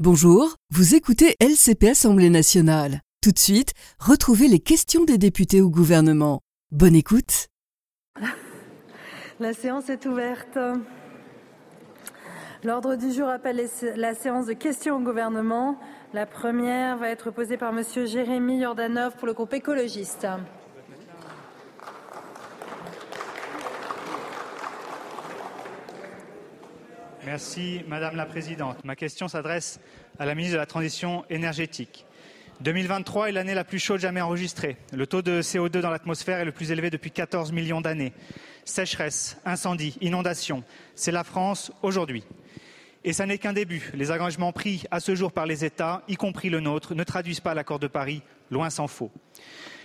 Bonjour, vous écoutez LCP Assemblée nationale. Tout de suite, retrouvez les questions des députés au gouvernement. Bonne écoute. La séance est ouverte. L'ordre du jour appelle la séance de questions au gouvernement. La première va être posée par Monsieur Jérémy Jordanov pour le groupe écologiste. Merci Madame la Présidente. Ma question s'adresse à la ministre de la Transition énergétique. 2023 est l'année la plus chaude jamais enregistrée. Le taux de CO2 dans l'atmosphère est le plus élevé depuis 14 millions d'années. Sécheresse, incendie, inondations, c'est la France aujourd'hui. Et ça n'est qu'un début. Les engagements pris à ce jour par les États, y compris le nôtre, ne traduisent pas l'accord de Paris, loin s'en faut.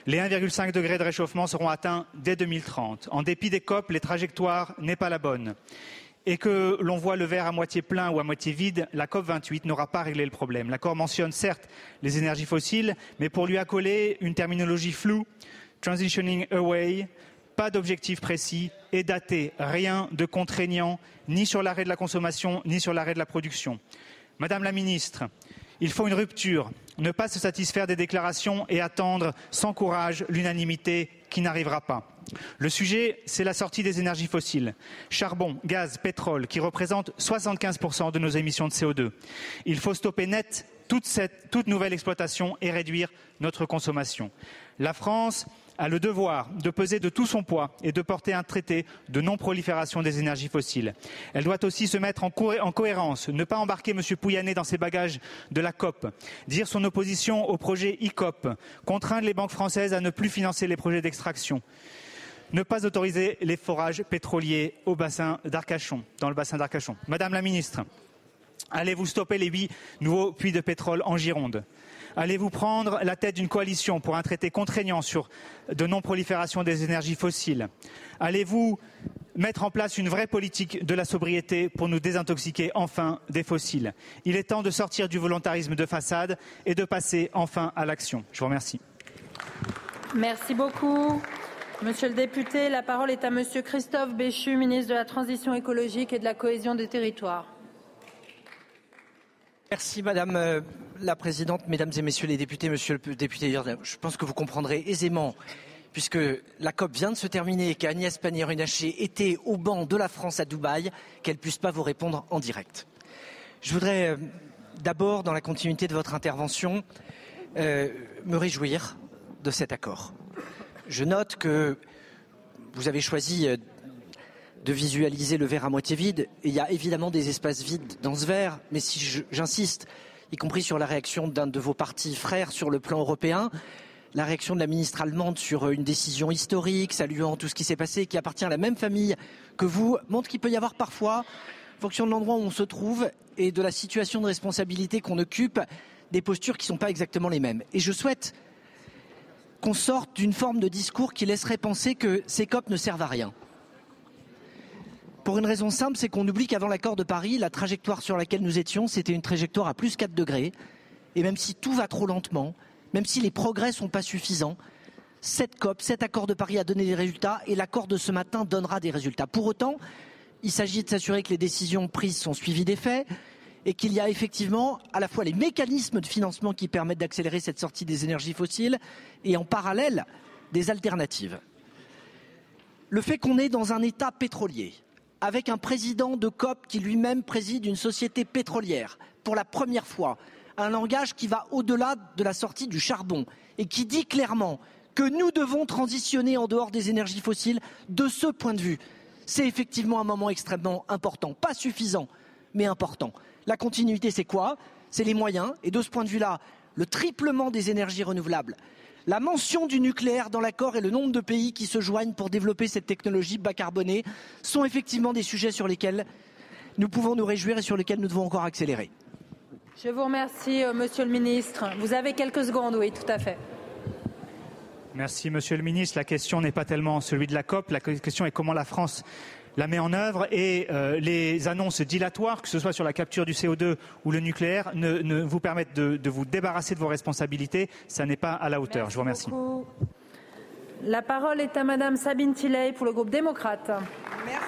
Les 1,5 degrés de réchauffement seront atteints dès 2030. En dépit des COP, les trajectoires n'est pas la bonne et que l'on voit le verre à moitié plein ou à moitié vide, la COP28 n'aura pas réglé le problème. L'accord mentionne certes les énergies fossiles, mais pour lui accoler une terminologie floue, transitioning away, pas d'objectif précis et daté, rien de contraignant, ni sur l'arrêt de la consommation, ni sur l'arrêt de la production. Madame la ministre, il faut une rupture, ne pas se satisfaire des déclarations et attendre sans courage l'unanimité qui n'arrivera pas. Le sujet, c'est la sortie des énergies fossiles, charbon, gaz, pétrole, qui représentent 75% de nos émissions de CO2. Il faut stopper net toute, toute nouvelle exploitation et réduire notre consommation. La France a le devoir de peser de tout son poids et de porter un traité de non-prolifération des énergies fossiles. Elle doit aussi se mettre en, en cohérence, ne pas embarquer M. Pouyanné dans ses bagages de la COP, dire son opposition au projet ICOP, contraindre les banques françaises à ne plus financer les projets d'extraction ne pas autoriser les forages pétroliers au dans le bassin d'Arcachon. Madame la ministre, allez-vous stopper les huit nouveaux puits de pétrole en Gironde? Allez-vous prendre la tête d'une coalition pour un traité contraignant sur de non-prolifération des énergies fossiles? Allez-vous mettre en place une vraie politique de la sobriété pour nous désintoxiquer enfin des fossiles? Il est temps de sortir du volontarisme de façade et de passer enfin à l'action. Je vous remercie. Merci beaucoup. Monsieur le député, la parole est à Monsieur Christophe Béchu, ministre de la Transition écologique et de la cohésion des territoires. Merci Madame euh, la Présidente, Mesdames et Messieurs les députés, Monsieur le député je pense que vous comprendrez aisément, puisque la COP vient de se terminer et qu'Agnès Pannier-Runacher était au banc de la France à Dubaï, qu'elle ne puisse pas vous répondre en direct. Je voudrais euh, d'abord, dans la continuité de votre intervention, euh, me réjouir de cet accord. Je note que vous avez choisi de visualiser le verre à moitié vide. Il y a évidemment des espaces vides dans ce verre, mais si j'insiste, y compris sur la réaction d'un de vos partis frères sur le plan européen, la réaction de la ministre allemande sur euh, une décision historique, saluant tout ce qui s'est passé, qui appartient à la même famille que vous, montre qu'il peut y avoir parfois, en fonction de l'endroit où on se trouve et de la situation de responsabilité qu'on occupe, des postures qui ne sont pas exactement les mêmes. Et je souhaite qu'on sorte d'une forme de discours qui laisserait penser que ces COP ne servent à rien. Pour une raison simple, c'est qu'on oublie qu'avant l'accord de Paris, la trajectoire sur laquelle nous étions, c'était une trajectoire à plus 4 degrés. Et même si tout va trop lentement, même si les progrès sont pas suffisants, cette COP, cet accord de Paris a donné des résultats et l'accord de ce matin donnera des résultats. Pour autant, il s'agit de s'assurer que les décisions prises sont suivies des faits, et qu'il y a effectivement à la fois les mécanismes de financement qui permettent d'accélérer cette sortie des énergies fossiles et en parallèle des alternatives. Le fait qu'on est dans un État pétrolier, avec un président de COP qui lui-même préside une société pétrolière, pour la première fois, un langage qui va au-delà de la sortie du charbon et qui dit clairement que nous devons transitionner en dehors des énergies fossiles, de ce point de vue, c'est effectivement un moment extrêmement important, pas suffisant, mais important. La continuité, c'est quoi? C'est les moyens. Et de ce point de vue-là, le triplement des énergies renouvelables, la mention du nucléaire dans l'accord et le nombre de pays qui se joignent pour développer cette technologie bas carbonée sont effectivement des sujets sur lesquels nous pouvons nous réjouir et sur lesquels nous devons encore accélérer. Je vous remercie, euh, Monsieur le Ministre. Vous avez quelques secondes, oui, tout à fait. Merci, Monsieur le Ministre. La question n'est pas tellement celui de la COP. La question est comment la France la met en œuvre et euh, les annonces dilatoires, que ce soit sur la capture du CO2 ou le nucléaire, ne, vous permettent de, vous débarrasser de vos responsabilités. Ça n'est pas à la hauteur. Je vous remercie. La parole est à Madame Sabine Tilley pour le groupe démocrate. Merci.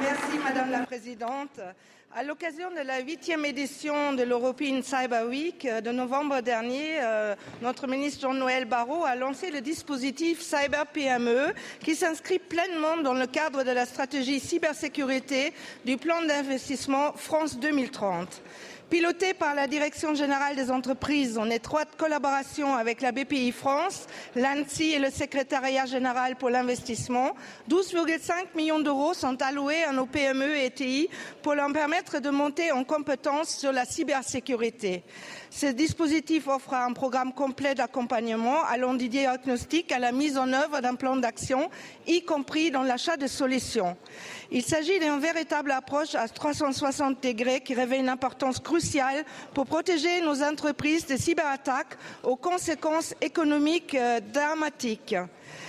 Merci Madame la Présidente. À l'occasion de la huitième édition de l'European Cyber Week euh, de novembre dernier, euh, notre ministre Jean-Noël Barrot a lancé le dispositif Cyber PME qui s'inscrit pleinement dans le cadre de la stratégie cybersécurité du plan d'investissement France 2030. Piloté par la Direction générale des entreprises en étroite collaboration avec la BPI France, l'ANSI et le Secrétariat général pour l'investissement, 12,5 millions d'euros sont alloués à nos PME et TI pour leur permettre de monter en compétences sur la cybersécurité. Ce dispositif offre un programme complet d'accompagnement allant du diagnostic à la mise en œuvre d'un plan d'action, y compris dans l'achat de solutions. Il s'agit d'une véritable approche à 360 degrés qui revêt une importance cruciale pour protéger nos entreprises des cyberattaques aux conséquences économiques euh, dramatiques.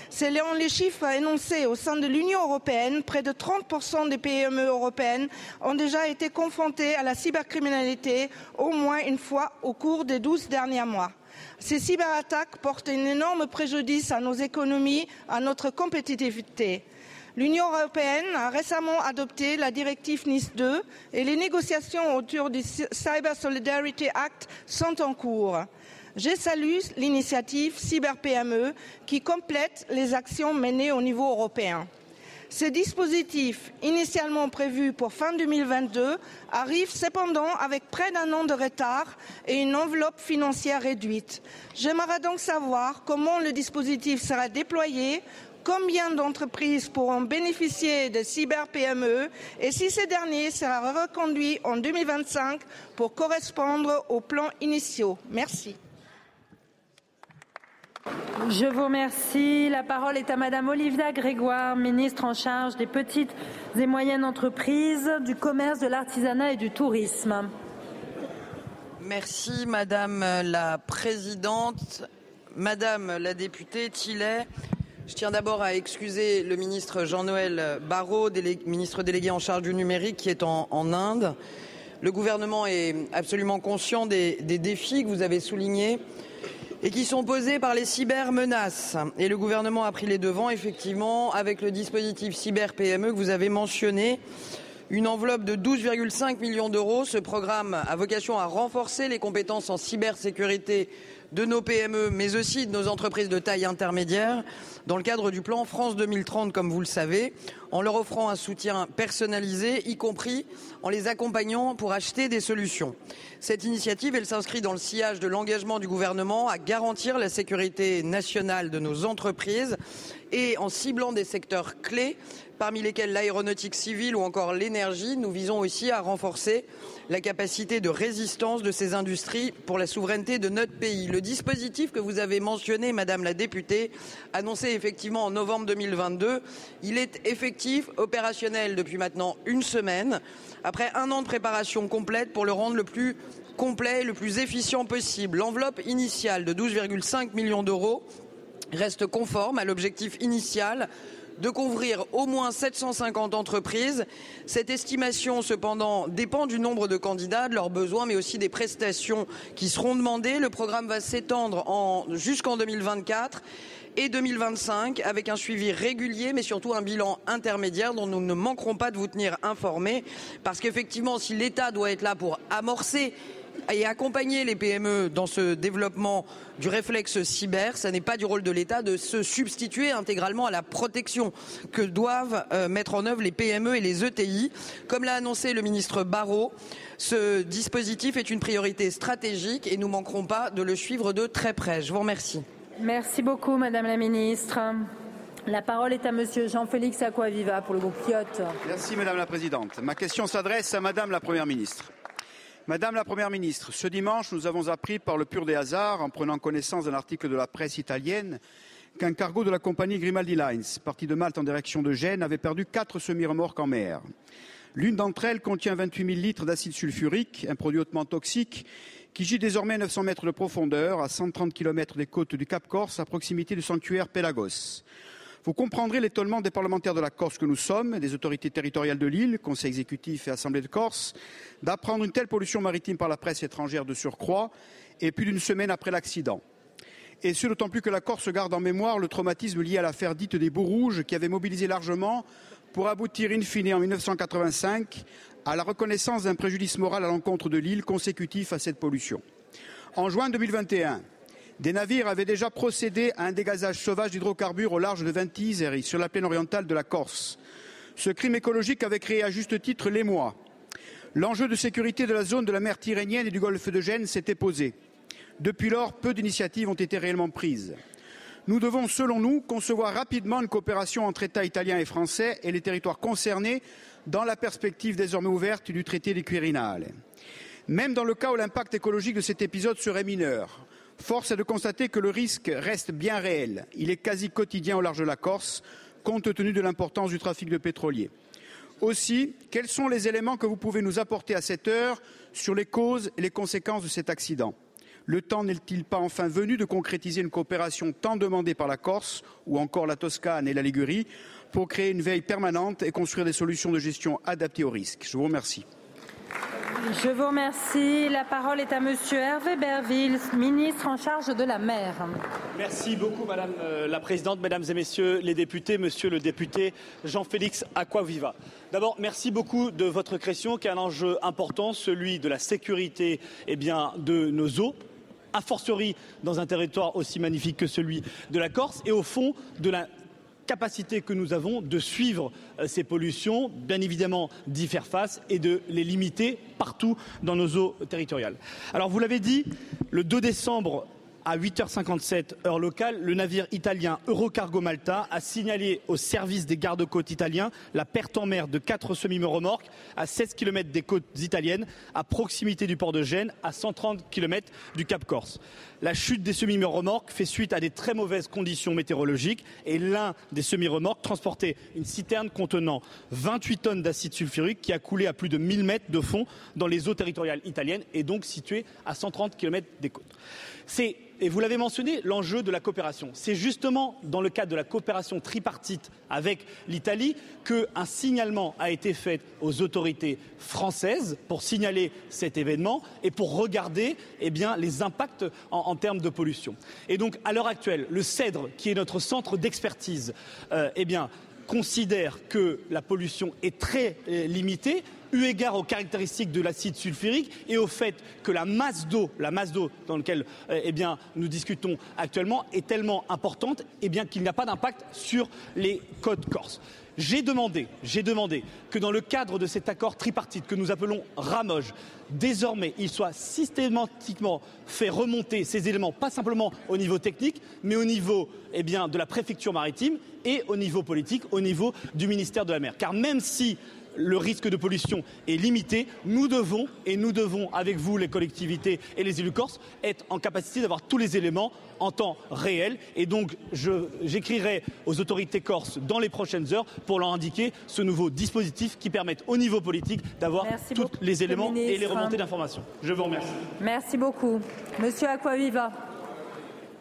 Selon les chiffres énoncés au sein de l'Union européenne, près de 30% des PME européennes ont déjà été confrontées à la cybercriminalité au moins une fois au cours des 12 derniers mois. Ces cyberattaques portent un énorme préjudice à nos économies, à notre compétitivité. L'Union européenne a récemment adopté la directive Nice 2 et les négociations autour du Cyber Solidarity Act sont en cours. Je salue l'initiative Cyber PME qui complète les actions menées au niveau européen. Ce dispositif, initialement prévu pour fin 2022, arrive cependant avec près d'un an de retard et une enveloppe financière réduite. J'aimerais donc savoir comment le dispositif sera déployé, combien d'entreprises pourront bénéficier de cyber PME et si ce dernier sera reconduit en 2025 pour correspondre aux plans initiaux. Merci. Je vous remercie. La parole est à Madame Olivia Grégoire, ministre en charge des petites et moyennes entreprises, du commerce, de l'artisanat et du tourisme. Merci Madame la Présidente. Madame la députée Tillet, je tiens d'abord à excuser le ministre Jean-Noël Barrot, ministre délégué en charge du numérique, qui est en, Inde. Le gouvernement est absolument conscient des, des défis que vous avez soulignés et qui sont posées par les cybermenaces. Et le gouvernement a pris les devants, effectivement, avec le dispositif cyber PME que vous avez mentionné. Une enveloppe de 12,5 millions d'euros. Ce programme a vocation à renforcer les compétences en cybersécurité de nos PME, mais aussi de nos entreprises de taille intermédiaire, dans le cadre du plan France 2030, comme vous le savez, en leur offrant un soutien personnalisé, y compris en les accompagnant pour acheter des solutions. Cette initiative, elle s'inscrit dans le sillage de l'engagement du gouvernement à garantir la sécurité nationale de nos entreprises et en ciblant des secteurs clés, parmi lesquels l'aéronautique civile ou encore l'énergie, nous visons aussi à renforcer la capacité de résistance de ces industries pour la souveraineté de notre pays. Le dispositif que vous avez mentionné, Madame la députée, annoncé effectivement en novembre 2022, il est effectif, opérationnel depuis maintenant une semaine après un an de préparation complète pour le rendre le plus complet et le plus efficient possible. L'enveloppe initiale de 12,5 millions d'euros reste conforme à l'objectif initial de couvrir au moins 750 entreprises. Cette estimation, cependant, dépend du nombre de candidats, de leurs besoins, mais aussi des prestations qui seront demandées. Le programme va s'étendre jusqu'en 2024 et 2025 avec un suivi régulier mais surtout un bilan intermédiaire dont nous ne manquerons pas de vous tenir informés parce qu'effectivement si l'État doit être là pour amorcer et accompagner les PME dans ce développement du réflexe cyber, ce n'est pas du rôle de l'État de se substituer intégralement à la protection que doivent euh, mettre en œuvre les PME et les ETI. Comme l'a annoncé le ministre Barrot, ce dispositif est une priorité stratégique et nous ne manquerons pas de le suivre de très près. Je vous remercie. Merci beaucoup, Madame la Ministre. La parole est à Monsieur Jean-Félix Aquaviva pour le groupe Kyoto. Merci, Madame la Présidente. Ma question s'adresse à Madame la Première ministre. Madame la Première ministre, ce dimanche, nous avons appris par le pur des hasards, en prenant connaissance d'un article de la presse italienne, qu'un cargo de la compagnie Grimaldi Lines, parti de Malte en direction de Gênes, avait perdu quatre semi-remorques en mer. L'une d'entre elles contient 28 000 litres d'acide sulfurique, un produit hautement toxique, qui gît désormais à 900 mètres de profondeur, à 130 km des côtes du Cap Corse, à proximité du sanctuaire Pélagos. Vous comprendrez l'étonnement des parlementaires de la Corse que nous sommes, des autorités territoriales de l'île, Conseil exécutif et Assemblée de Corse, d'apprendre une telle pollution maritime par la presse étrangère de surcroît, et plus d'une semaine après l'accident. Et ce, d'autant plus que la Corse garde en mémoire le traumatisme lié à l'affaire dite des Bouts Rouges, qui avait mobilisé largement pour aboutir in fine en 1985 à la reconnaissance d'un préjudice moral à l'encontre de l'île consécutif à cette pollution. En juin 2021, des navires avaient déjà procédé à un dégazage sauvage d'hydrocarbures au large de Ventiseri, sur la plaine orientale de la Corse. Ce crime écologique avait créé à juste titre l'émoi. L'enjeu de sécurité de la zone de la mer Tyrrhénienne et du golfe de Gênes s'était posé. Depuis lors, peu d'initiatives ont été réellement prises. Nous devons, selon nous, concevoir rapidement une coopération entre États italiens et français et les territoires concernés dans la perspective désormais ouverte du traité des Quirinales. Même dans le cas où l'impact écologique de cet épisode serait mineur, force est de constater que le risque reste bien réel. Il est quasi quotidien au large de la Corse, compte tenu de l'importance du trafic de pétroliers. Aussi, quels sont les éléments que vous pouvez nous apporter à cette heure sur les causes et les conséquences de cet accident? Le temps n'est-il pas enfin venu de concrétiser une coopération tant demandée par la Corse ou encore la Toscane et la Ligurie pour créer une veille permanente et construire des solutions de gestion adaptées aux risques? Je vous remercie. Je vous remercie. La parole est à Monsieur Hervé Berville, ministre en charge de la mer. Merci beaucoup, Madame euh, la Présidente, Mesdames et Messieurs les députés, Monsieur le député Jean-Félix Aquaviva. D'abord, merci beaucoup de votre question, qui est un enjeu important, celui de la sécurité eh bien, de nos eaux a fortiori dans un territoire aussi magnifique que celui de la Corse et au fond de la capacité que nous avons de suivre euh, ces pollutions, bien évidemment d'y faire face et de les limiter partout dans nos eaux territoriales. Alors vous l'avez dit, le 2 décembre à 8h57 heure locale, le navire italien Eurocargo Malta a signalé au service des gardes-côtes italiens la perte en mer de quatre semi-remorques à 16 km des côtes italiennes, à proximité du port de Gênes, à 130 km du Cap Corse. La chute des semi-remorques fait suite à des très mauvaises conditions météorologiques et l'un des semi-remorques transportait une citerne contenant 28 tonnes d'acide sulfurique qui a coulé à plus de 1000 mètres de fond dans les eaux territoriales italiennes et donc située à 130 km des côtes. C'est et vous l'avez mentionné, l'enjeu de la coopération. C'est justement dans le cadre de la coopération tripartite avec l'Italie qu'un signalement a été fait aux autorités françaises pour signaler cet événement et pour regarder eh bien, les impacts en, termes de pollution. Et donc, à l'heure actuelle, le CEDRE, qui est notre centre d'expertise, euh, eh bien, considère que la pollution est très euh, limitée, eu égard aux caractéristiques de l'acide sulfurique et au fait que la masse d'eau, la masse d'eau dans laquelle euh, eh nous discutons actuellement est tellement importante eh bien, qu'il n'y a pas d'impact sur les côtes corses. J'ai demandé, que dans le cadre de cet accord tripartite que nous appelons Ramoge, désormais il soit systématiquement fait remonter ces éléments, pas simplement au niveau technique, mais au niveau eh de la préfecture maritime et au niveau politique, au niveau du ministère de la mer. Car même si le risque de pollution est limité, nous devons, et nous devons, avec vous, les collectivités et les élus corses, être en capacité d'avoir tous les éléments en temps réel. Et donc, j'écrirai aux autorités corses dans les prochaines heures pour leur indiquer ce nouveau dispositif qui permette au niveau politique d'avoir tous les éléments et les remontées d'informations. Je vous remercie. Merci beaucoup. Monsieur Aquaviva.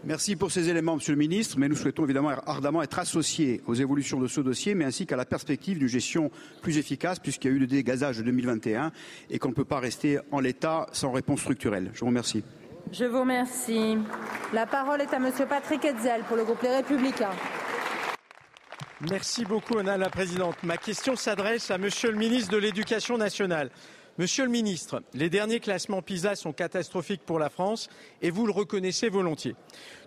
Merci pour ces éléments, Monsieur le Ministre, mais nous souhaitons évidemment ardemment être associés aux évolutions de ce dossier, mais ainsi qu'à la perspective d'une gestion plus efficace, puisqu'il y a eu le dégazage de 2021 et qu'on ne peut pas rester en l'état sans réponse structurelle. Je vous remercie. Je vous remercie. La parole est à Monsieur Patrick Hetzel pour le groupe Les Républicains. Merci beaucoup, Madame la Présidente. Ma question s'adresse à Monsieur le ministre de l'Éducation nationale. Monsieur le ministre, les derniers classements PISA sont catastrophiques pour la France et vous le reconnaissez volontiers.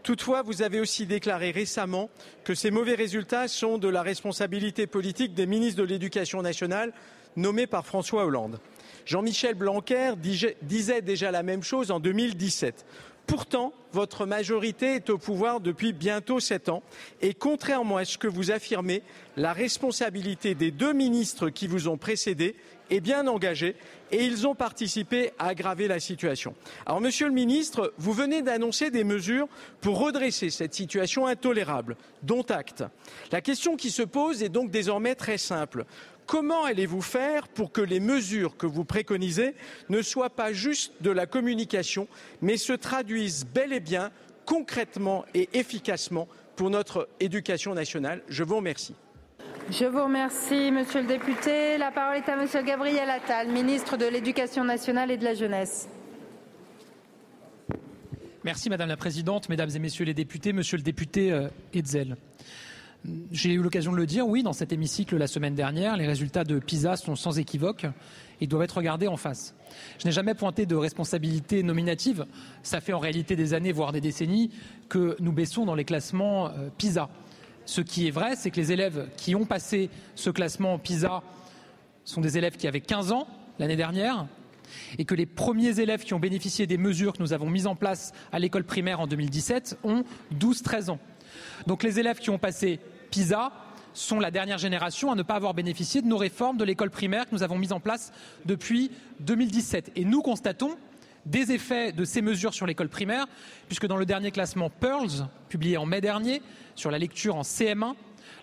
Toutefois, vous avez aussi déclaré récemment que ces mauvais résultats sont de la responsabilité politique des ministres de l'Éducation nationale nommés par François Hollande. Jean-Michel Blanquer disait déjà la même chose en 2017. Pourtant, votre majorité est au pouvoir depuis bientôt sept ans et contrairement à ce que vous affirmez, la responsabilité des deux ministres qui vous ont précédé est bien engagée et ils ont participé à aggraver la situation. Alors, Monsieur le Ministre, vous venez d'annoncer des mesures pour redresser cette situation intolérable, dont acte. La question qui se pose est donc désormais très simple. Comment allez-vous faire pour que les mesures que vous préconisez ne soient pas juste de la communication, mais se traduisent bel et bien concrètement et efficacement pour notre éducation nationale? Je vous remercie. Je vous remercie, Monsieur le député. La parole est à Monsieur Gabriel Attal, ministre de l'Éducation nationale et de la jeunesse. Merci Madame la Présidente, Mesdames et Messieurs les députés, Monsieur le député Hetzel. J'ai eu l'occasion de le dire, oui, dans cet hémicycle la semaine dernière, les résultats de PISA sont sans équivoque et doivent être regardés en face. Je n'ai jamais pointé de responsabilité nominative. Ça fait en réalité des années, voire des décennies, que nous baissons dans les classements euh, PISA. Ce qui est vrai, c'est que les élèves qui ont passé ce classement PISA sont des élèves qui avaient 15 ans l'année dernière et que les premiers élèves qui ont bénéficié des mesures que nous avons mises en place à l'école primaire en 2017 ont 12-13 ans. Donc les élèves qui ont passé PISA sont la dernière génération à ne pas avoir bénéficié de nos réformes de l'école primaire que nous avons mises en place depuis 2017. Et nous constatons des effets de ces mesures sur l'école primaire, puisque dans le dernier classement Pearls, publié en mai dernier, sur la lecture en CM1,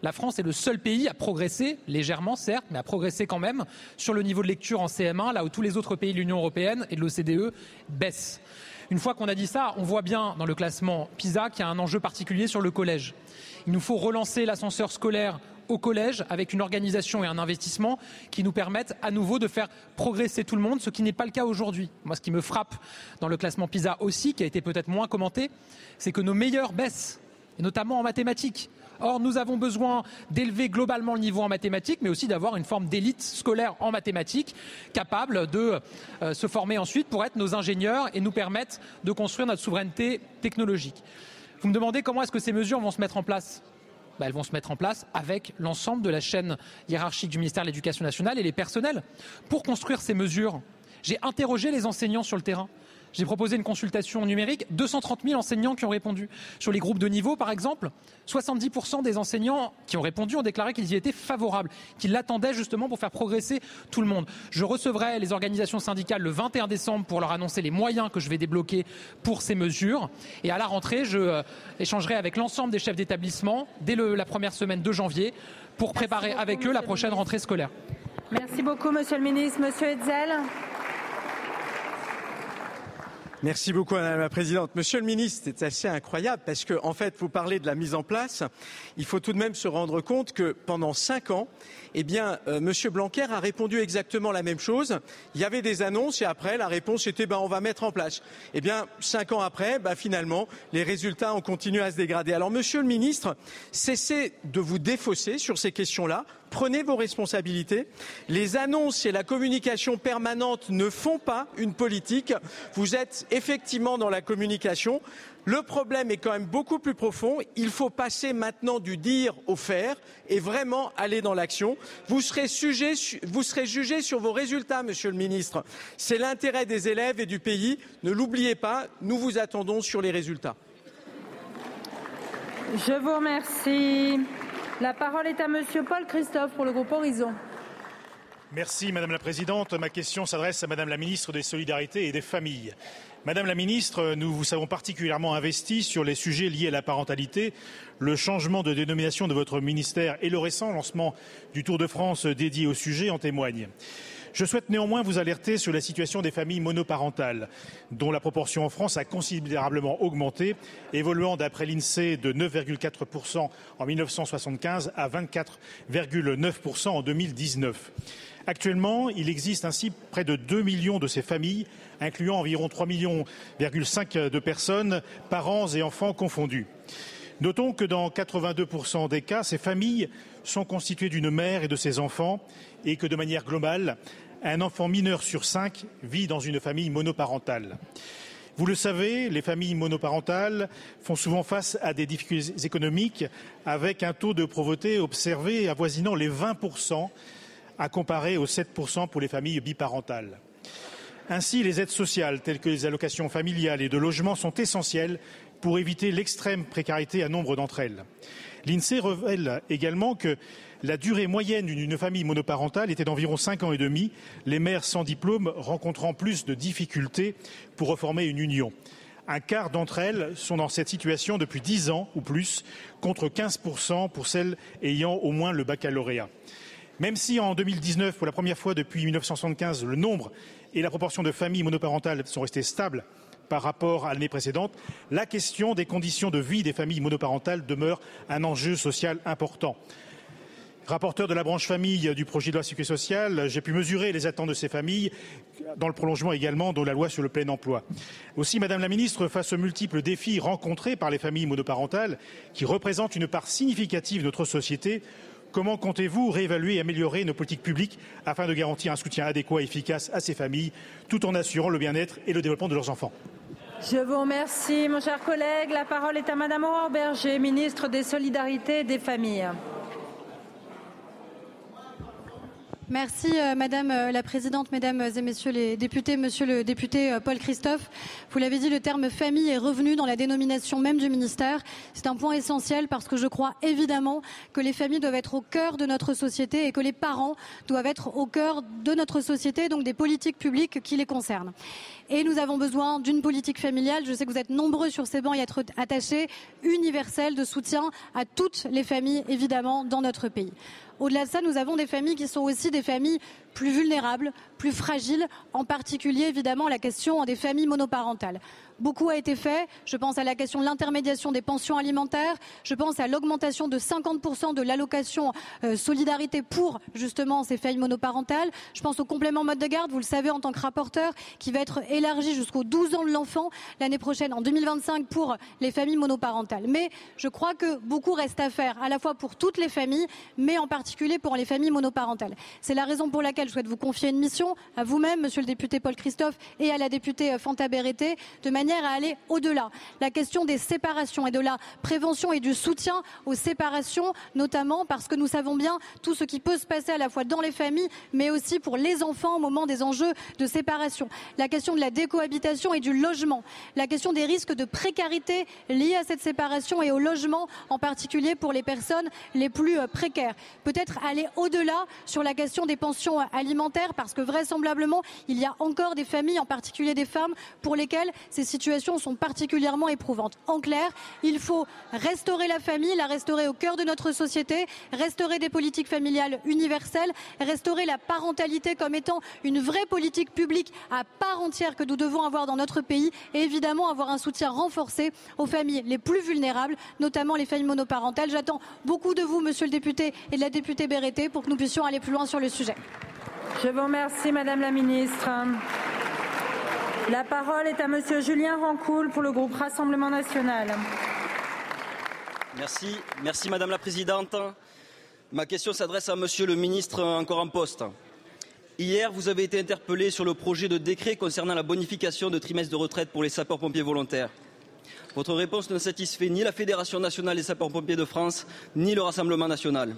la France est le seul pays à progresser, légèrement certes, mais à progresser quand même, sur le niveau de lecture en CM1, là où tous les autres pays de l'Union européenne et de l'OCDE baissent. Une fois qu'on a dit ça, on voit bien dans le classement PISA qu'il y a un enjeu particulier sur le collège. Il nous faut relancer l'ascenseur scolaire au collège avec une organisation et un investissement qui nous permettent à nouveau de faire progresser tout le monde, ce qui n'est pas le cas aujourd'hui. Moi, ce qui me frappe dans le classement PISA aussi, qui a été peut-être moins commenté, c'est que nos meilleurs baissent, et notamment en mathématiques. Or, nous avons besoin d'élever globalement le niveau en mathématiques, mais aussi d'avoir une forme d'élite scolaire en mathématiques capable de euh, se former ensuite pour être nos ingénieurs et nous permettre de construire notre souveraineté technologique. Vous me demandez comment est-ce que ces mesures vont se mettre en place? Bah, elles vont se mettre en place avec l'ensemble de la chaîne hiérarchique du ministère de l'Éducation nationale et les personnels. Pour construire ces mesures, j'ai interrogé les enseignants sur le terrain. J'ai proposé une consultation numérique, 230 000 enseignants qui ont répondu. Sur les groupes de niveau, par exemple, 70% des enseignants qui ont répondu ont déclaré qu'ils y étaient favorables, qu'ils l'attendaient justement pour faire progresser tout le monde. Je recevrai les organisations syndicales le 21 décembre pour leur annoncer les moyens que je vais débloquer pour ces mesures. Et à la rentrée, je euh, échangerai avec l'ensemble des chefs d'établissement dès le, la première semaine de janvier pour préparer avec eux la prochaine rentrée scolaire. Merci beaucoup, Monsieur le Ministre. Monsieur Hetzel. Merci beaucoup, Madame la Présidente. Monsieur le Ministre, c'est assez incroyable parce que, en fait, vous parlez de la mise en place. Il faut tout de même se rendre compte que pendant cinq ans, eh bien, euh, Monsieur Blanquer a répondu exactement la même chose. Il y avait des annonces et après, la réponse était, ben, on va mettre en place. Eh bien, cinq ans après, ben, finalement, les résultats ont continué à se dégrader. Alors, Monsieur le Ministre, cessez de vous défausser sur ces questions-là. Prenez vos responsabilités. Les annonces et la communication permanente ne font pas une politique. Vous êtes effectivement dans la communication. Le problème est quand même beaucoup plus profond. Il faut passer maintenant du dire au faire et vraiment aller dans l'action. Vous serez, jugé sur vos résultats, Monsieur le Ministre. C'est l'intérêt des élèves et du pays. Ne l'oubliez pas, nous vous attendons sur les résultats. Je vous remercie. La parole est à Monsieur Paul Christophe pour le groupe Horizon. Merci Madame la Présidente. Ma question s'adresse à Madame la Ministre des Solidarités et des Familles. Madame la Ministre, nous vous savons particulièrement investi sur les sujets liés à la parentalité. Le changement de dénomination de votre ministère et le récent lancement du Tour de France dédié au sujet en témoignent. Je souhaite néanmoins vous alerter sur la situation des familles monoparentales, dont la proportion en France a considérablement augmenté, évoluant d'après l'INSEE de 9,4% en 1975 à 24,9% en 2019. Actuellement, il existe ainsi près de 2 millions de ces familles, incluant environ 3,5 millions de personnes, parents et enfants confondus. Notons que dans 82% des cas, ces familles sont constituées d'une mère et de ses enfants et que de manière globale, un enfant mineur sur cinq vit dans une famille monoparentale. Vous le savez, les familles monoparentales font souvent face à des difficultés économiques avec un taux de pauvreté observé avoisinant les 20% à comparer aux 7% pour les familles biparentales. Ainsi, les aides sociales telles que les allocations familiales et de logement sont essentielles pour éviter l'extrême précarité à nombre d'entre elles. L'INSEE révèle également que la durée moyenne d'une famille monoparentale était d'environ cinq ans et demi, les mères sans diplôme rencontrant plus de difficultés pour reformer une union. Un quart d'entre elles sont dans cette situation depuis dix ans ou plus, contre 15% pour celles ayant au moins le baccalauréat. Même si en 2019, pour la première fois depuis 1975, le nombre et la proportion de familles monoparentales sont restés stables par rapport à l'année précédente, la question des conditions de vie des familles monoparentales demeure un enjeu social important. Rapporteur de la branche famille du projet de loi sécurité sociale, j'ai pu mesurer les attentes de ces familles, dans le prolongement également de la loi sur le plein emploi. Aussi, Madame la Ministre, face aux multiples défis rencontrés par les familles monoparentales, qui représentent une part significative de notre société, comment comptez-vous réévaluer et améliorer nos politiques publiques afin de garantir un soutien adéquat et efficace à ces familles, tout en assurant le bien-être et le développement de leurs enfants? Je vous remercie, mon cher collègue. La parole est à Madame Aurore Berger, ministre des Solidarités et des Familles. Merci euh, Madame euh, la Présidente, Mesdames et Messieurs les députés, Monsieur le député euh, Paul Christophe. Vous l'avez dit, le terme famille est revenu dans la dénomination même du ministère. C'est un point essentiel parce que je crois évidemment que les familles doivent être au cœur de notre société et que les parents doivent être au cœur de notre société, donc des politiques publiques qui les concernent. Et nous avons besoin d'une politique familiale. Je sais que vous êtes nombreux sur ces bancs à être attachés, universelle, de soutien à toutes les familles, évidemment, dans notre pays. Au-delà de ça, nous avons des familles qui sont aussi des familles plus vulnérables, plus fragiles, en particulier évidemment la question des familles monoparentales. Beaucoup a été fait. Je pense à la question de l'intermédiation des pensions alimentaires. Je pense à l'augmentation de 50% de l'allocation euh, solidarité pour justement ces familles monoparentales. Je pense au complément mode de garde, vous le savez en tant que rapporteur, qui va être élargi jusqu'aux 12 ans de l'enfant l'année prochaine, en 2025, pour les familles monoparentales. Mais je crois que beaucoup reste à faire, à la fois pour toutes les familles, mais en particulier pour les familles monoparentales. C'est la raison pour laquelle je souhaite vous confier une mission à vous-même, monsieur le député Paul Christophe, et à la députée euh, Fanta Berreté, de manière à aller au-delà. La question des séparations et de la prévention et du soutien aux séparations, notamment parce que nous savons bien tout ce qui peut se passer à la fois dans les familles, mais aussi pour les enfants au moment des enjeux de séparation. La question de la décohabitation et du logement. La question des risques de précarité liés à cette séparation et au logement, en particulier pour les personnes les plus euh, précaires. Peut-être aller au-delà sur la question des pensions alimentaires, parce que vraisemblablement, il y a encore des familles, en particulier des femmes, pour lesquelles ces situations sont particulièrement éprouvantes. En clair, il faut restaurer la famille, la restaurer au cœur de notre société, restaurer des politiques familiales universelles, restaurer la parentalité comme étant une vraie politique publique à part entière que nous devons avoir dans notre pays et évidemment avoir un soutien renforcé aux familles les plus vulnérables, notamment les familles monoparentales. J'attends beaucoup de vous, monsieur le député et de la députée Berreté, pour que nous puissions aller plus loin sur le sujet. Je vous remercie, madame la ministre. La parole est à Monsieur Julien Rancoul pour le groupe Rassemblement national. Merci, Madame la Présidente. Ma question s'adresse à Monsieur le ministre encore en poste. Hier, vous avez été interpellé sur le projet de décret concernant la bonification de trimestres de retraite pour les sapeurs-pompiers volontaires. Votre réponse ne satisfait ni la Fédération nationale des sapeurs-pompiers de France, ni le Rassemblement national.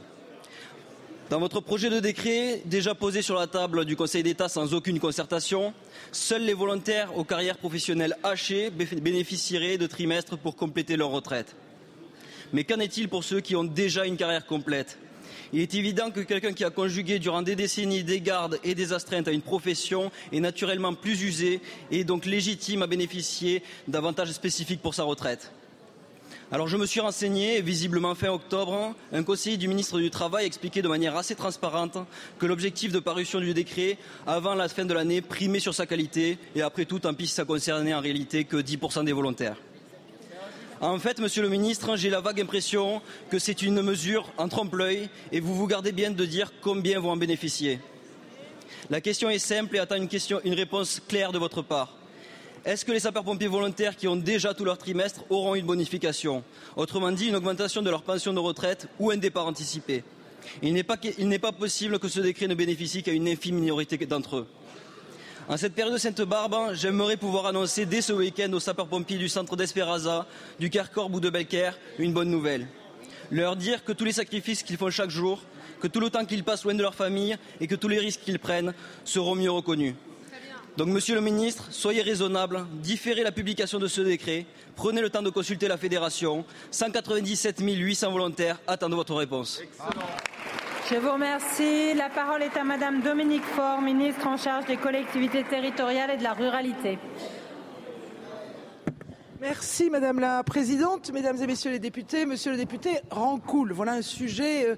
Dans votre projet de décret, déjà posé sur la table du Conseil d'État sans aucune concertation, seuls les volontaires aux carrières professionnelles hachées bénéficieraient de trimestres pour compléter leur retraite. Mais qu'en est-il pour ceux qui ont déjà une carrière complète? Il est évident que quelqu'un qui a conjugué durant des décennies des gardes et des astreintes à une profession est naturellement plus usé et donc légitime à bénéficier d'avantages spécifiques pour sa retraite. Alors je me suis renseigné, visiblement fin octobre, un conseiller du ministre du Travail expliquait de manière assez transparente que l'objectif de parution du décret avant la fin de l'année primait sur sa qualité et après tout, tant pis si ça concernait en réalité que 10% des volontaires. En fait, Monsieur le Ministre, j'ai la vague impression que c'est une mesure en trompe-l'œil et vous vous gardez bien de dire combien vont en bénéficier. La question est simple et attend une, réponse claire de votre part. Est-ce que les sapeurs-pompiers volontaires qui ont déjà tout leur trimestre auront une bonification? Autrement dit, une augmentation de leur pension de retraite ou un départ anticipé. Il n'est pas, possible que ce décret ne bénéficie qu'à une infime minorité d'entre eux. En cette période de Sainte-Barbe, j'aimerais pouvoir annoncer dès ce week-end aux sapeurs-pompiers du centre d'Esperaza, du Kercorbe ou de Belcaire une bonne nouvelle. Leur dire que tous les sacrifices qu'ils font chaque jour, que tout le temps qu'ils passent loin de leur famille et que tous les risques qu'ils prennent seront mieux reconnus. Donc, Monsieur le Ministre, soyez raisonnable, différez la publication de ce décret, prenez le temps de consulter la Fédération. 197 800 volontaires attendent votre réponse. Je vous remercie. La parole est à Madame Dominique Faure, ministre en charge des collectivités territoriales et de la ruralité. Merci Madame la Présidente, Mesdames et Messieurs les députés, Monsieur le député Rancoul. Voilà un sujet euh,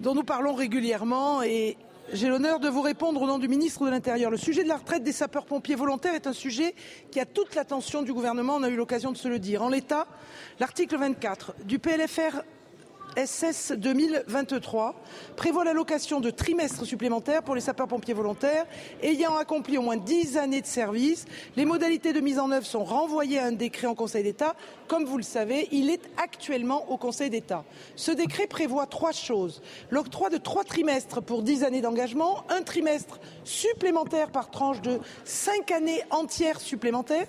dont nous parlons régulièrement et j'ai l'honneur de vous répondre au nom du ministre de l'Intérieur. Le sujet de la retraite des sapeurs-pompiers volontaires est un sujet qui a toute l'attention du gouvernement. On a eu l'occasion de se le dire. En l'état, l'article 24 du PLFR SS 2023 prévoit l'allocation de trimestres supplémentaires pour les sapeurs-pompiers volontaires ayant accompli au moins 10 années de service. Les modalités de mise en œuvre sont renvoyées à un décret en Conseil d'État. Comme vous le savez, il est actuellement au Conseil d'État. Ce décret prévoit trois choses. L'octroi de trois trimestres pour 10 années d'engagement, un trimestre supplémentaire par tranche de 5 années entières supplémentaires,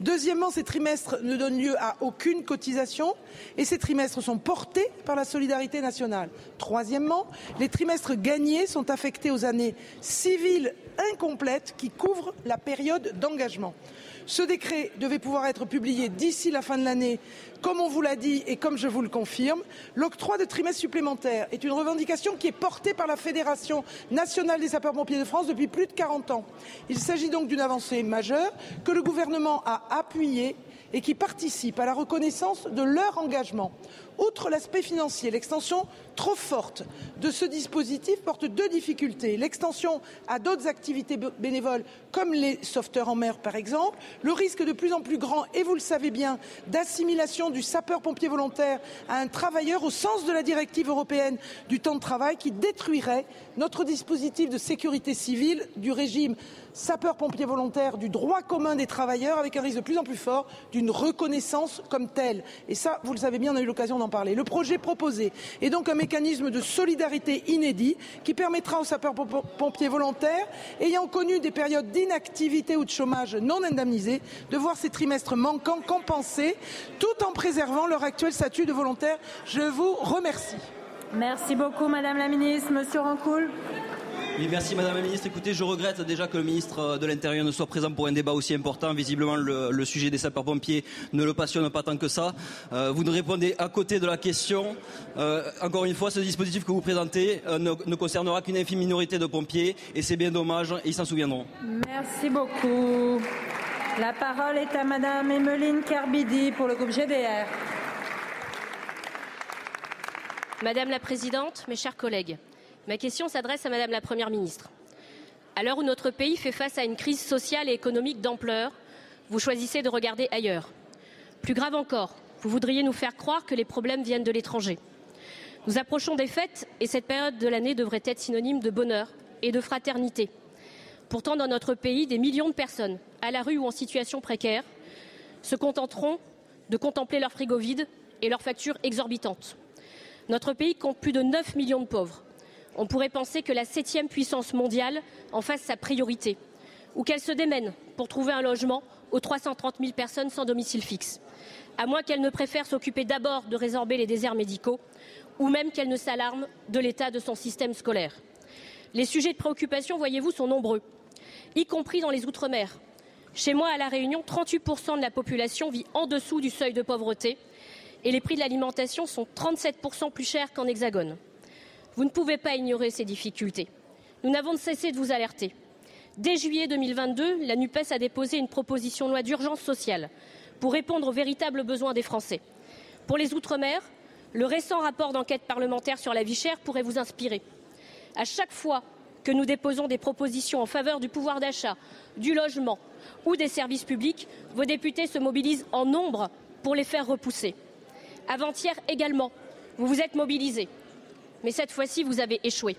Deuxièmement, ces trimestres ne donnent lieu à aucune cotisation et ces trimestres sont portés par la solidarité nationale. Troisièmement, les trimestres gagnés sont affectés aux années civiles incomplètes qui couvrent la période d'engagement. Ce décret devait pouvoir être publié d'ici la fin de l'année, comme on vous l'a dit et comme je vous le confirme. L'octroi de trimestres supplémentaires est une revendication qui est portée par la Fédération nationale des sapeurs-pompiers de France depuis plus de 40 ans. Il s'agit donc d'une avancée majeure que le gouvernement a appuyée et qui participent à la reconnaissance de leur engagement. Outre l'aspect financier, l'extension trop forte de ce dispositif porte deux difficultés. L'extension à d'autres activités bénévoles, comme les sauveteurs en mer par exemple, le risque de plus en plus grand, et vous le savez bien, d'assimilation du sapeur-pompier volontaire à un travailleur au sens de la directive européenne du temps de travail qui détruirait notre dispositif de sécurité civile du régime sapeurs-pompiers volontaires du droit commun des travailleurs avec un risque de plus en plus fort d'une reconnaissance comme telle. Et ça, vous le savez bien, on a eu l'occasion d'en parler. Le projet proposé est donc un mécanisme de solidarité inédit qui permettra aux sapeurs-pompiers volontaires ayant connu des périodes d'inactivité ou de chômage non indemnisés de voir ces trimestres manquants compensés tout en préservant leur actuel statut de volontaire. Je vous remercie. Merci beaucoup, Madame la Ministre. Monsieur Rancoul. Oui, merci Madame la Ministre. Écoutez, je regrette déjà que le ministre de l'Intérieur ne soit présent pour un débat aussi important. Visiblement, le, sujet des sapeurs-pompiers ne le passionne pas tant que ça. Euh, vous nous répondez à côté de la question. Euh, encore une fois, ce dispositif que vous présentez euh, ne, ne, concernera qu'une infime minorité de pompiers et c'est bien dommage et ils s'en souviendront. Merci beaucoup. La parole est à Madame Emeline Carbidi pour le groupe GDR. Madame la Présidente, mes chers collègues, Ma question s'adresse à Madame la Première ministre. À l'heure où notre pays fait face à une crise sociale et économique d'ampleur, vous choisissez de regarder ailleurs. Plus grave encore, vous voudriez nous faire croire que les problèmes viennent de l'étranger. Nous approchons des fêtes et cette période de l'année devrait être synonyme de bonheur et de fraternité. Pourtant, dans notre pays, des millions de personnes, à la rue ou en situation précaire, se contenteront de contempler leur frigo vide et leurs factures exorbitantes. Notre pays compte plus de 9 millions de pauvres on pourrait penser que la septième puissance mondiale en fasse sa priorité, ou qu'elle se démène pour trouver un logement aux 330 000 personnes sans domicile fixe, à moins qu'elle ne préfère s'occuper d'abord de résorber les déserts médicaux, ou même qu'elle ne s'alarme de l'état de son système scolaire. Les sujets de préoccupation, voyez-vous, sont nombreux, y compris dans les Outre-mer. Chez moi, à La Réunion, 38% de la population vit en dessous du seuil de pauvreté et les prix de l'alimentation sont 37% plus chers qu'en Hexagone. Vous ne pouvez pas ignorer ces difficultés. Nous n'avons cessé de vous alerter. Dès juillet 2022, la NUPES a déposé une proposition de loi d'urgence sociale pour répondre aux véritables besoins des Français. Pour les Outre-mer, le récent rapport d'enquête parlementaire sur la vie chère pourrait vous inspirer. À chaque fois que nous déposons des propositions en faveur du pouvoir d'achat, du logement ou des services publics, vos députés se mobilisent en nombre pour les faire repousser. Avant-hier également, vous vous êtes mobilisés mais cette fois-ci, vous avez échoué.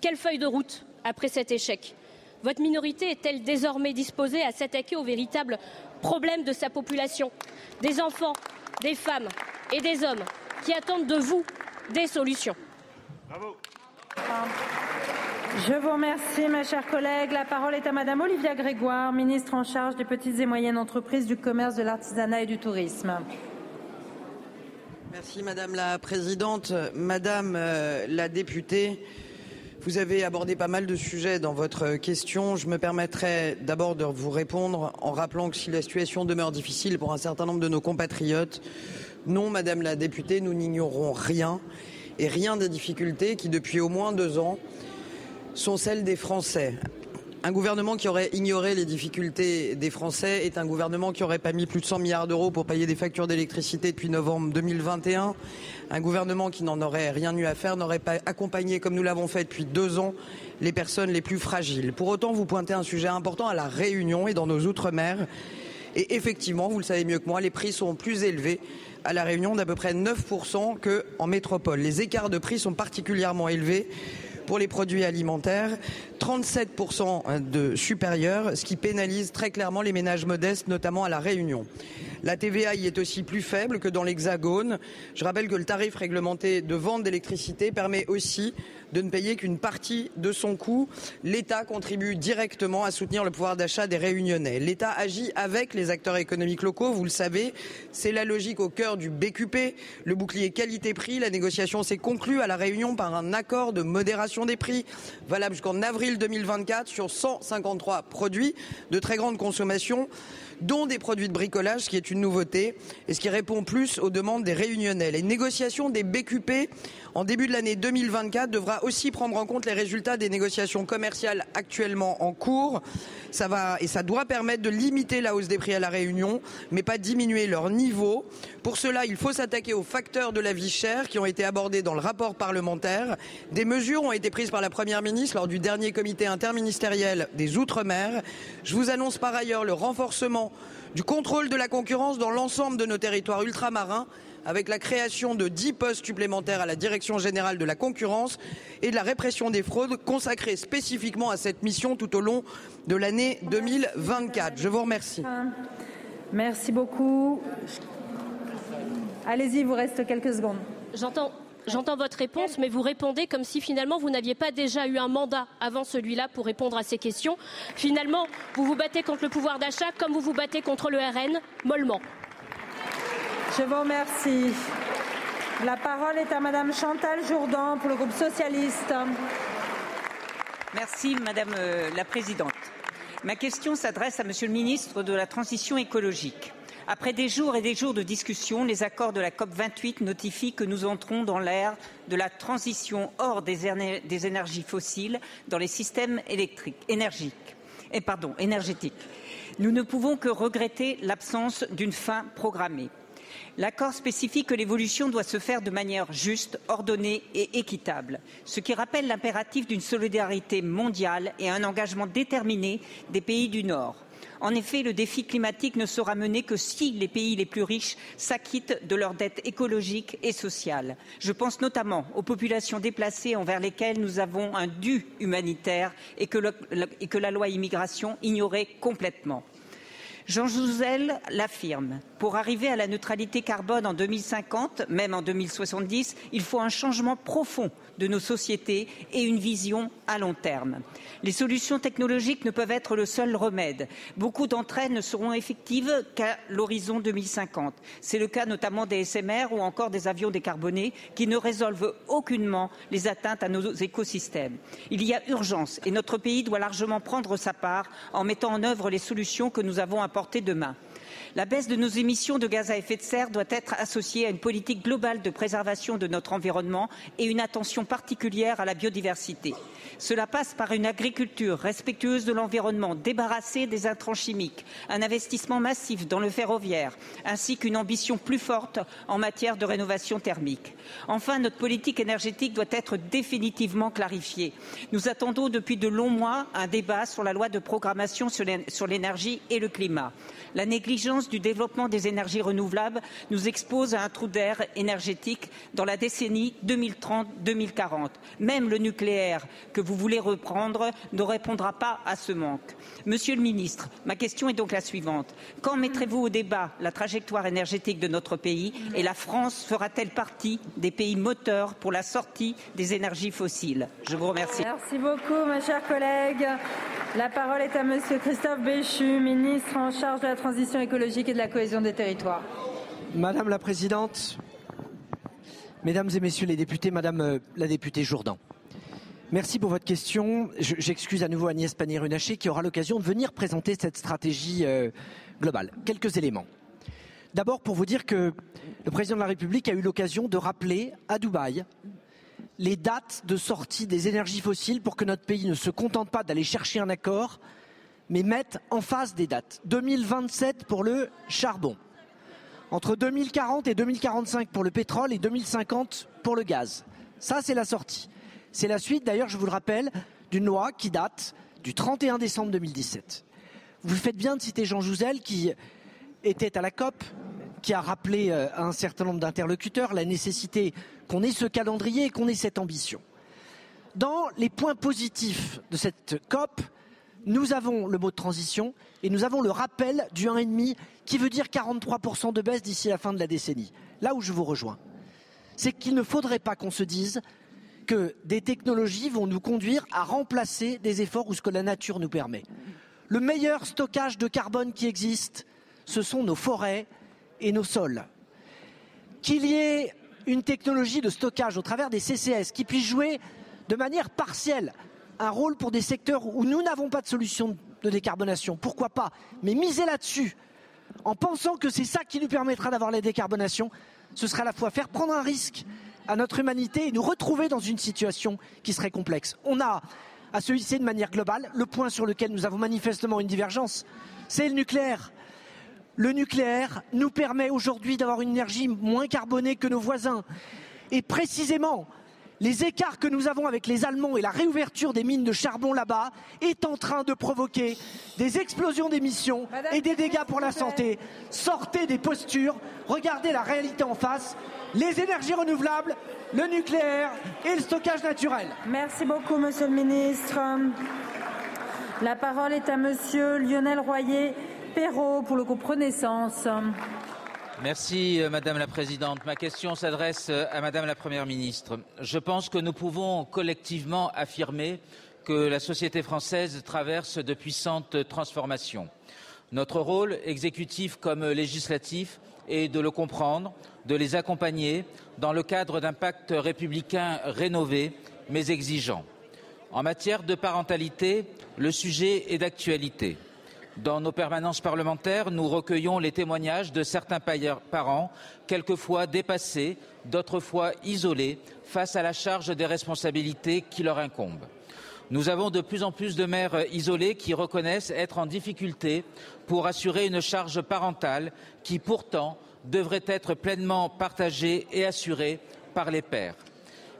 Quelle feuille de route après cet échec Votre minorité est-elle désormais disposée à s'attaquer aux véritables problèmes de sa population? Des enfants, des femmes et des hommes qui attendent de vous des solutions. Bravo. Je vous remercie, mes chers collègues. La parole est à Madame Olivia Grégoire, ministre en charge des petites et moyennes entreprises, du commerce, de l'artisanat et du tourisme. Merci Madame la Présidente. Madame euh, la députée, vous avez abordé pas mal de sujets dans votre question. Je me permettrai d'abord de vous répondre en rappelant que si la situation demeure difficile pour un certain nombre de nos compatriotes, non, Madame la députée, nous n'ignorons rien et rien des difficultés qui, depuis au moins deux ans, sont celles des Français. Un gouvernement qui aurait ignoré les difficultés des Français est un gouvernement qui aurait pas mis plus de 100 milliards d'euros pour payer des factures d'électricité depuis novembre 2021. Un gouvernement qui n'en aurait rien eu à faire n'aurait pas accompagné, comme nous l'avons fait depuis deux ans, les personnes les plus fragiles. Pour autant, vous pointez un sujet important à la Réunion et dans nos Outre-mer Et effectivement, vous le savez mieux que moi, les prix sont plus élevés à La Réunion d'à peu près 9% qu'en métropole. Les écarts de prix sont particulièrement élevés pour les produits alimentaires, 37% de supérieur, ce qui pénalise très clairement les ménages modestes, notamment à La Réunion. La TVA y est aussi plus faible que dans l'Hexagone. Je rappelle que le tarif réglementé de vente d'électricité permet aussi de ne payer qu'une partie de son coût. L'État contribue directement à soutenir le pouvoir d'achat des Réunionnais. L'État agit avec les acteurs économiques locaux, vous le savez. C'est la logique au cœur du BQP, le bouclier qualité-prix. La négociation s'est conclue à La Réunion par un accord de modération des prix valable jusqu'en avril 2024 sur 153 produits de très grande consommation dont des produits de bricolage, ce qui est une nouveauté et ce qui répond plus aux demandes des réunionnais. Les négociations des BQP en début de l'année 2024 devra aussi prendre en compte les résultats des négociations commerciales actuellement en cours. Ça et ça doit permettre de limiter la hausse des prix à la Réunion, mais pas diminuer leur niveau. Pour cela, il faut s'attaquer aux facteurs de la vie chère qui ont été abordés dans le rapport parlementaire. Des mesures ont été prises par la Première ministre lors du dernier comité interministériel des Outre-mer. Je vous annonce par ailleurs le renforcement du contrôle de la concurrence dans l'ensemble de nos territoires ultramarins avec la création de 10 postes supplémentaires à la Direction générale de la concurrence et de la répression des fraudes consacrés spécifiquement à cette mission tout au long de l'année 2024. Je vous remercie. Merci beaucoup. Allez-y, il vous reste quelques secondes. J'entends. J'entends votre réponse, mais vous répondez comme si finalement vous n'aviez pas déjà eu un mandat avant celui-là pour répondre à ces questions. Finalement, vous vous battez contre le pouvoir d'achat comme vous vous battez contre le RN, mollement. Je vous remercie. La parole est à Madame Chantal Jourdan pour le groupe socialiste. Merci Madame euh, la Présidente. Ma question s'adresse à Monsieur le ministre de la Transition écologique. Après des jours et des jours de discussion, les accords de la COP 28 notifient que nous entrons dans l'ère de la transition hors des, énergies fossiles dans les systèmes électriques, énergétiques. Nous ne pouvons que regretter l'absence d'une fin programmée. L'accord spécifie que l'évolution doit se faire de manière juste, ordonnée et équitable, ce qui rappelle l'impératif d'une solidarité mondiale et un engagement déterminé des pays du Nord. En effet, le défi climatique ne sera mené que si les pays les plus riches s'acquittent de leurs dettes écologiques et sociales. Je pense notamment aux populations déplacées envers lesquelles nous avons un dû humanitaire et que, et que la loi immigration ignorait complètement. Jean Jouzel l'affirme. Pour arriver à la neutralité carbone en 2050, même en 2070, il faut un changement profond de nos sociétés et une vision à long terme. Les solutions technologiques ne peuvent être le seul remède. Beaucoup d'entre elles ne seront effectives qu'à l'horizon 2050. C'est le cas notamment des SMR ou encore des avions décarbonés qui ne résolvent aucunement les atteintes à nos écosystèmes. Il y a urgence et notre pays doit largement prendre sa part en mettant en œuvre les solutions que nous avons apportées demain. La baisse de nos émissions de gaz à effet de serre doit être associée à une politique globale de préservation de notre environnement et une attention particulière à la biodiversité. Cela passe par une agriculture respectueuse de l'environnement, débarrassée des intrants chimiques, un investissement massif dans le ferroviaire, ainsi qu'une ambition plus forte en matière de rénovation thermique. Enfin, notre politique énergétique doit être définitivement clarifiée. Nous attendons depuis de longs mois un débat sur la loi de programmation sur l'énergie et le climat. Du développement des énergies renouvelables nous expose à un trou d'air énergétique dans la décennie 2030-2040. Même le nucléaire que vous voulez reprendre ne répondra pas à ce manque. Monsieur le ministre, ma question est donc la suivante. Quand mettrez-vous au débat la trajectoire énergétique de notre pays et la France fera-t-elle partie des pays moteurs pour la sortie des énergies fossiles? Je vous remercie. Merci beaucoup, ma chère collègue. La parole est à Monsieur Christophe Béchu, ministre en charge de la transition écologique Madame la Présidente, Mesdames et Messieurs les députés, Madame euh, la députée Jourdan. Merci pour votre question. J'excuse à nouveau Agnès Pannier-Runacher qui aura l'occasion de venir présenter cette stratégie euh, globale. Quelques éléments. D'abord pour vous dire que le président de la République a eu l'occasion de rappeler à Dubaï les dates de sortie des énergies fossiles pour que notre pays ne se contente pas d'aller chercher un accord, mais mette en face des dates. 2027 pour le charbon, entre 2040 et 2045 pour le pétrole et 2050 pour le gaz. Ça, c'est la sortie. C'est la suite, d'ailleurs, je vous le rappelle, d'une loi qui date du 31 décembre 2017. Vous faites bien de citer Jean Jouzel qui était à la COP, qui a rappelé euh, à un certain nombre d'interlocuteurs la nécessité qu'on ait ce calendrier et qu'on ait cette ambition. Dans les points positifs de cette COP, nous avons le mot de transition et nous avons le rappel du 1,5 qui veut dire 43% de baisse d'ici la fin de la décennie. Là où je vous rejoins, c'est qu'il ne faudrait pas qu'on se dise que des technologies vont nous conduire à remplacer des efforts ou ce que la nature nous permet. Le meilleur stockage de carbone qui existe, ce sont nos forêts et nos sols. Qu'il y ait une technologie de stockage au travers des CCS qui puisse jouer de manière partielle un rôle pour des secteurs où nous n'avons pas de solution de décarbonation. Pourquoi pas Mais miser là-dessus, en pensant que c'est ça qui nous permettra d'avoir la décarbonation, ce sera à la fois faire prendre un risque à notre humanité et nous retrouver dans une situation qui serait complexe. On a à se hisser de manière globale. Le point sur lequel nous avons manifestement une divergence, c'est le nucléaire. Le nucléaire nous permet aujourd'hui d'avoir une énergie moins carbonée que nos voisins. Et précisément, les écarts que nous avons avec les Allemands et la réouverture des mines de charbon là-bas est en train de provoquer des explosions d'émissions et des dégâts pour la santé. Sortez des postures, regardez la réalité en face, les énergies renouvelables, le nucléaire et le stockage naturel. Merci beaucoup, Monsieur le Ministre. La parole est à Monsieur Lionel Royer Perrault pour le groupe Renaissance. Merci euh, Madame la Présidente. Ma question s'adresse euh, à Madame la Première ministre. Je pense que nous pouvons collectivement affirmer que la société française traverse de puissantes transformations. Notre rôle, exécutif comme législatif, est de le comprendre, de les accompagner dans le cadre d'un pacte républicain rénové mais exigeant. En matière de parentalité, le sujet est d'actualité. Dans nos permanences parlementaires, nous recueillons les témoignages de certains parents, quelquefois dépassés, d'autres fois isolés, face à la charge des responsabilités qui leur incombent. Nous avons de plus en plus de mères isolées qui reconnaissent être en difficulté pour assurer une charge parentale qui pourtant devrait être pleinement partagée et assurée par les pères.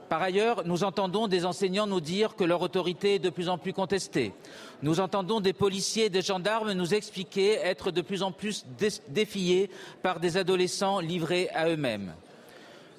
Par ailleurs, nous entendons des enseignants nous dire que leur autorité est de plus en plus contestée. Nous entendons des policiers et des gendarmes nous expliquer être de plus en plus défiés par des adolescents livrés à eux-mêmes.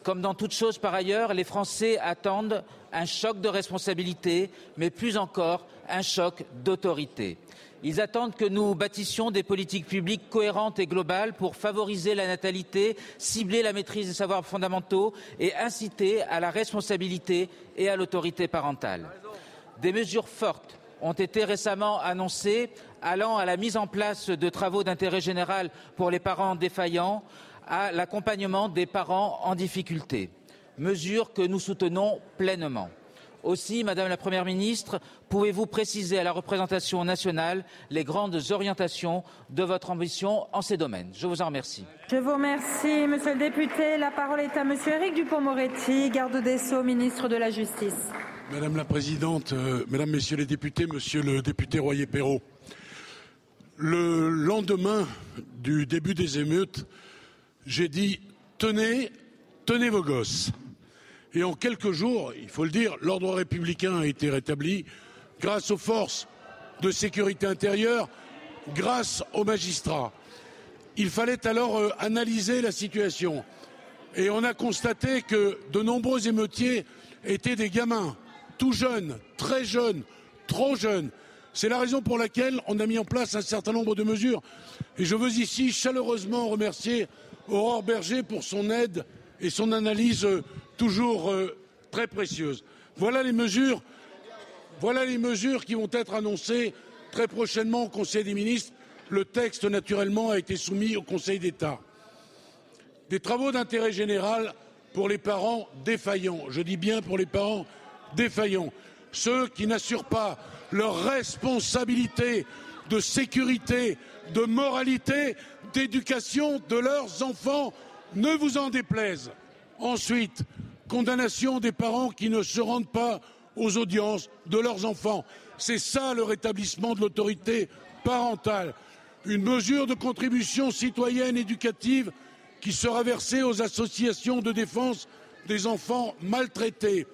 Comme dans toute chose par ailleurs, les Français attendent un choc de responsabilité, mais plus encore un choc d'autorité. Ils attendent que nous bâtissions des politiques publiques cohérentes et globales pour favoriser la natalité, cibler la maîtrise des savoirs fondamentaux et inciter à la responsabilité et à l'autorité parentale. Des mesures fortes ont été récemment annoncées allant à la mise en place de travaux d'intérêt général pour les parents défaillants, à l'accompagnement des parents en difficulté, mesures que nous soutenons pleinement. Aussi, Madame la Première ministre, pouvez-vous préciser à la représentation nationale les grandes orientations de votre ambition en ces domaines? Je vous en remercie. Je vous remercie, Monsieur le député. La parole est à Monsieur Éric Dupont-Moretti, garde des Sceaux, ministre de la Justice. Madame la Présidente, euh, Mesdames, Messieurs les députés, Monsieur le député Royer-Perrault, le lendemain du début des émeutes, j'ai dit tenez, tenez vos gosses. Et en quelques jours, il faut le dire, l'ordre républicain a été rétabli grâce aux forces de sécurité intérieure, grâce aux magistrats. Il fallait alors euh, analyser la situation. Et on a constaté que de nombreux émeutiers étaient des gamins, tout jeunes, très jeunes, trop jeunes. C'est la raison pour laquelle on a mis en place un certain nombre de mesures. Et je veux ici chaleureusement remercier Aurore Berger pour son aide et son analyse euh, toujours euh, très précieuse. Voilà les mesures, voilà les mesures qui vont être annoncées très prochainement au Conseil des ministres. Le texte, naturellement, a été soumis au Conseil d'État. Des travaux d'intérêt général pour les parents défaillants. Je dis bien pour les parents. Ceux qui n'assurent pas leur responsabilité de sécurité, de moralité, d'éducation de leurs enfants. Ne vous en déplaise. Ensuite, condamnation des parents qui ne se rendent pas aux audiences de leurs enfants. C'est ça le rétablissement de l'autorité parentale. Une mesure de contribution citoyenne éducative qui sera versée aux associations de défense des enfants maltraités.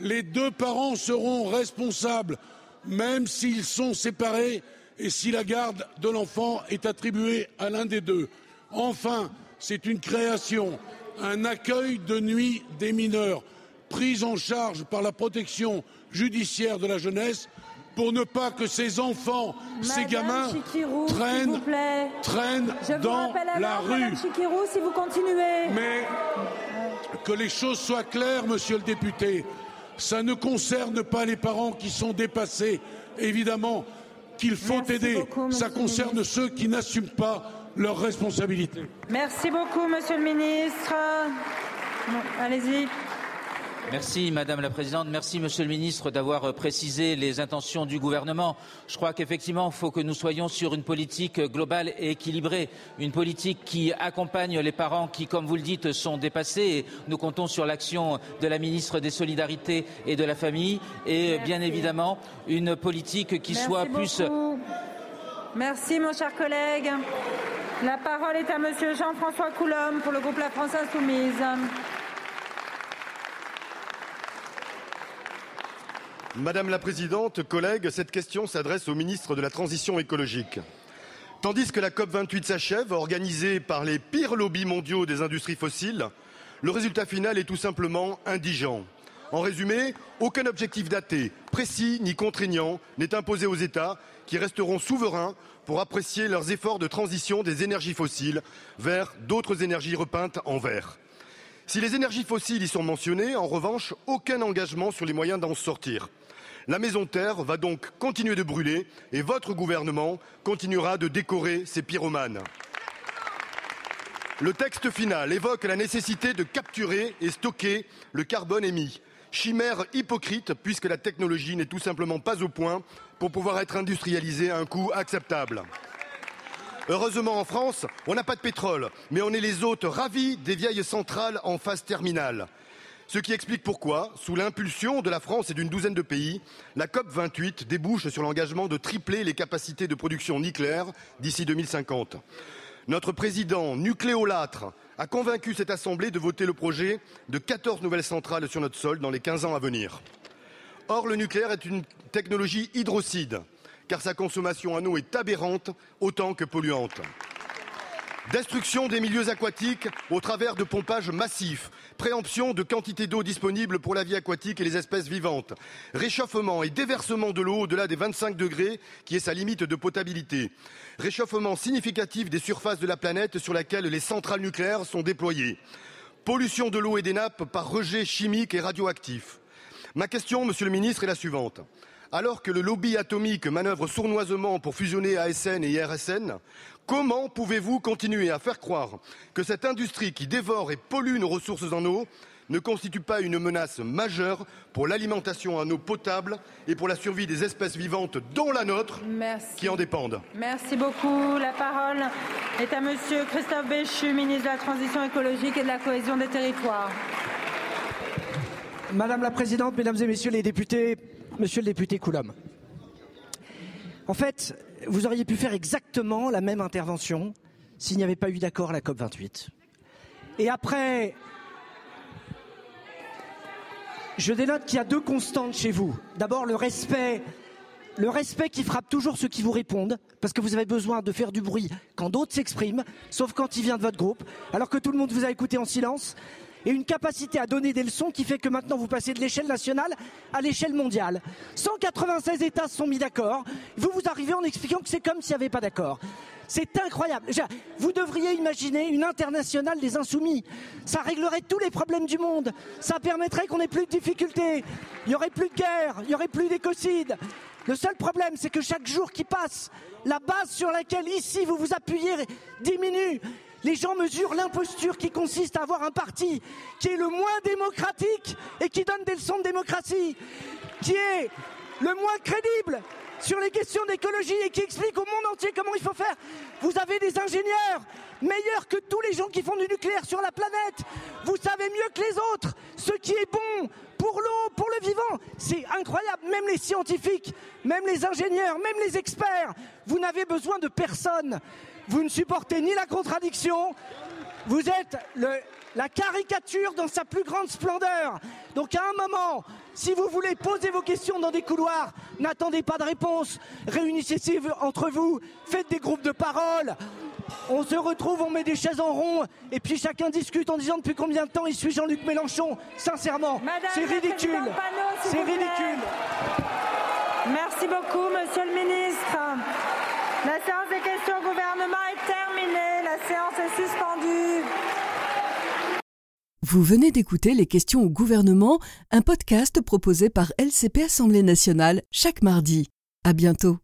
Les deux parents seront responsables, même s'ils sont séparés et si la garde de l'enfant est attribuée à l'un des deux. Enfin, c'est une création, un accueil de nuit des mineurs, pris en charge par la protection judiciaire de la jeunesse pour ne pas que ces enfants, ces gamins traînent, traînent dans la rue. si vous continuez. Mais que les choses soient claires, monsieur le député, ça ne concerne pas les parents qui sont dépassés, évidemment, qu'il faut aider. ça concerne ceux qui n'assument pas leurs responsabilités. Merci beaucoup, monsieur le ministre. Allez-y. Merci Madame la Présidente, merci Monsieur le Ministre d'avoir euh, précisé les intentions du gouvernement. Je crois qu'effectivement, il faut que nous soyons sur une politique globale et équilibrée, une politique qui accompagne les parents qui, comme vous le dites, sont dépassés. Et nous comptons sur l'action de la ministre des Solidarités et de la Famille et bien évidemment une politique qui soit plus. Merci mon cher collègue. La parole est à Monsieur Jean-François Coulombe pour le groupe La France Insoumise. Madame la Présidente, collègues, cette question s'adresse au ministre de la Transition écologique. Tandis que la COP28 s'achève, organisée par les pires lobbies mondiaux des industries fossiles, le résultat final est tout simplement indigent. En résumé, aucun objectif daté, précis ni contraignant n'est imposé aux États qui resteront souverains pour apprécier leurs efforts de transition des énergies fossiles vers d'autres énergies repeintes en vert. Si les énergies fossiles y sont mentionnées, en revanche, aucun engagement sur les moyens d'en sortir. La maison Terre va donc continuer de brûler et votre gouvernement continuera de décorer ces pyromanes. Le texte final évoque la nécessité de capturer et stocker le carbone émis. Chimère hypocrite puisque la technologie n'est tout simplement pas au point pour pouvoir être industrialisée à un coût acceptable. Heureusement en France, on n'a pas de pétrole, mais on est les hôtes ravis des vieilles centrales en phase terminale. Ce qui explique pourquoi, sous l'impulsion de la France et d'une douzaine de pays, la COP28 débouche sur l'engagement de tripler les capacités de production nucléaire d'ici 2050. Notre président nucléolâtre a convaincu cette Assemblée de voter le projet de 14 nouvelles centrales sur notre sol dans les 15 ans à venir. Or, le nucléaire est une technologie hydrocide, car sa consommation en eau est aberrante autant que polluante. Destruction des milieux aquatiques au travers de pompages massifs, préemption de quantité d'eau disponible pour la vie aquatique et les espèces vivantes, réchauffement et déversement de l'eau au-delà des 25 degrés, qui est sa limite de potabilité, réchauffement significatif des surfaces de la planète sur laquelle les centrales nucléaires sont déployées, pollution de l'eau et des nappes par rejet chimique et radioactif. Ma question, monsieur le ministre, est la suivante. Alors que le lobby atomique manœuvre sournoisement pour fusionner ASN et IRSN, Comment pouvez-vous continuer à faire croire que cette industrie qui dévore et pollue nos ressources en eau ne constitue pas une menace majeure pour l'alimentation en eau potable et pour la survie des espèces vivantes, dont la nôtre, qui en dépendent? Merci beaucoup. La parole est à Monsieur Christophe Béchu, ministre de la Transition écologique et de la cohésion des territoires. Madame la Présidente, Mesdames et Messieurs les députés, Monsieur le député Coulomb. En fait, vous auriez pu faire exactement la même intervention s'il n'y avait pas eu d'accord à la COP28. Et après, je dénote qu'il y a deux constantes chez vous. D'abord, le respect, le respect qui frappe toujours ceux qui vous répondent, parce que vous avez besoin de faire du bruit quand d'autres s'expriment, sauf quand il vient de votre groupe, alors que tout le monde vous a écouté en silence et une capacité à donner des leçons qui fait que maintenant vous passez de l'échelle nationale à l'échelle mondiale. 196 États se sont mis d'accord. Vous vous arrivez en expliquant que c'est comme s'il n'y avait pas d'accord. C'est incroyable. Vous devriez imaginer une internationale des insoumis. Ça réglerait tous les problèmes du monde. Ça permettrait qu'on ait plus de difficultés. Il n'y aurait plus de guerre. Il n'y aurait plus d'écocide. Le seul problème, c'est que chaque jour qui passe, la base sur laquelle ici vous vous appuyez diminue. Les gens mesurent l'imposture qui consiste à avoir un parti qui est le moins démocratique et qui donne des leçons de démocratie, qui est le moins crédible sur les questions d'écologie et qui explique au monde entier comment il faut faire. Vous avez des ingénieurs meilleurs que tous les gens qui font du nucléaire sur la planète. Vous savez mieux que les autres ce qui est bon pour l'eau, pour le vivant. C'est incroyable. Même les scientifiques, même les ingénieurs, même les experts, vous n'avez besoin de personne. Vous ne supportez ni la contradiction, vous êtes la caricature dans sa plus grande splendeur. Donc à un moment, Si vous voulez poser vos questions dans des couloirs, n'attendez pas de réponse. Réunissez-vous entre vous, faites des groupes de parole. On se retrouve, on met des chaises en rond, et puis chacun discute en disant depuis combien de temps il suit Jean-Luc Mélenchon. Sincèrement, c'est ridicule. C'est ridicule. Merci beaucoup, monsieur le ministre. La séance des questions gouvernement est terminée. La séance est suspendue. Vous venez d'écouter Les questions au gouvernement, un podcast proposé par LCP Assemblée nationale chaque mardi. À bientôt.